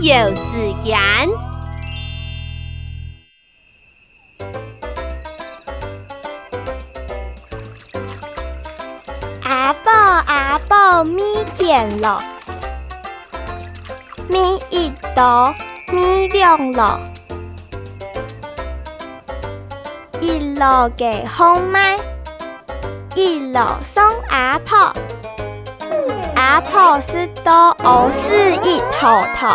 有时间。阿宝阿宝咪甜了，咪一朵咪两了，一路给红麦，一路送阿婆。阿婆是多欧四一头头。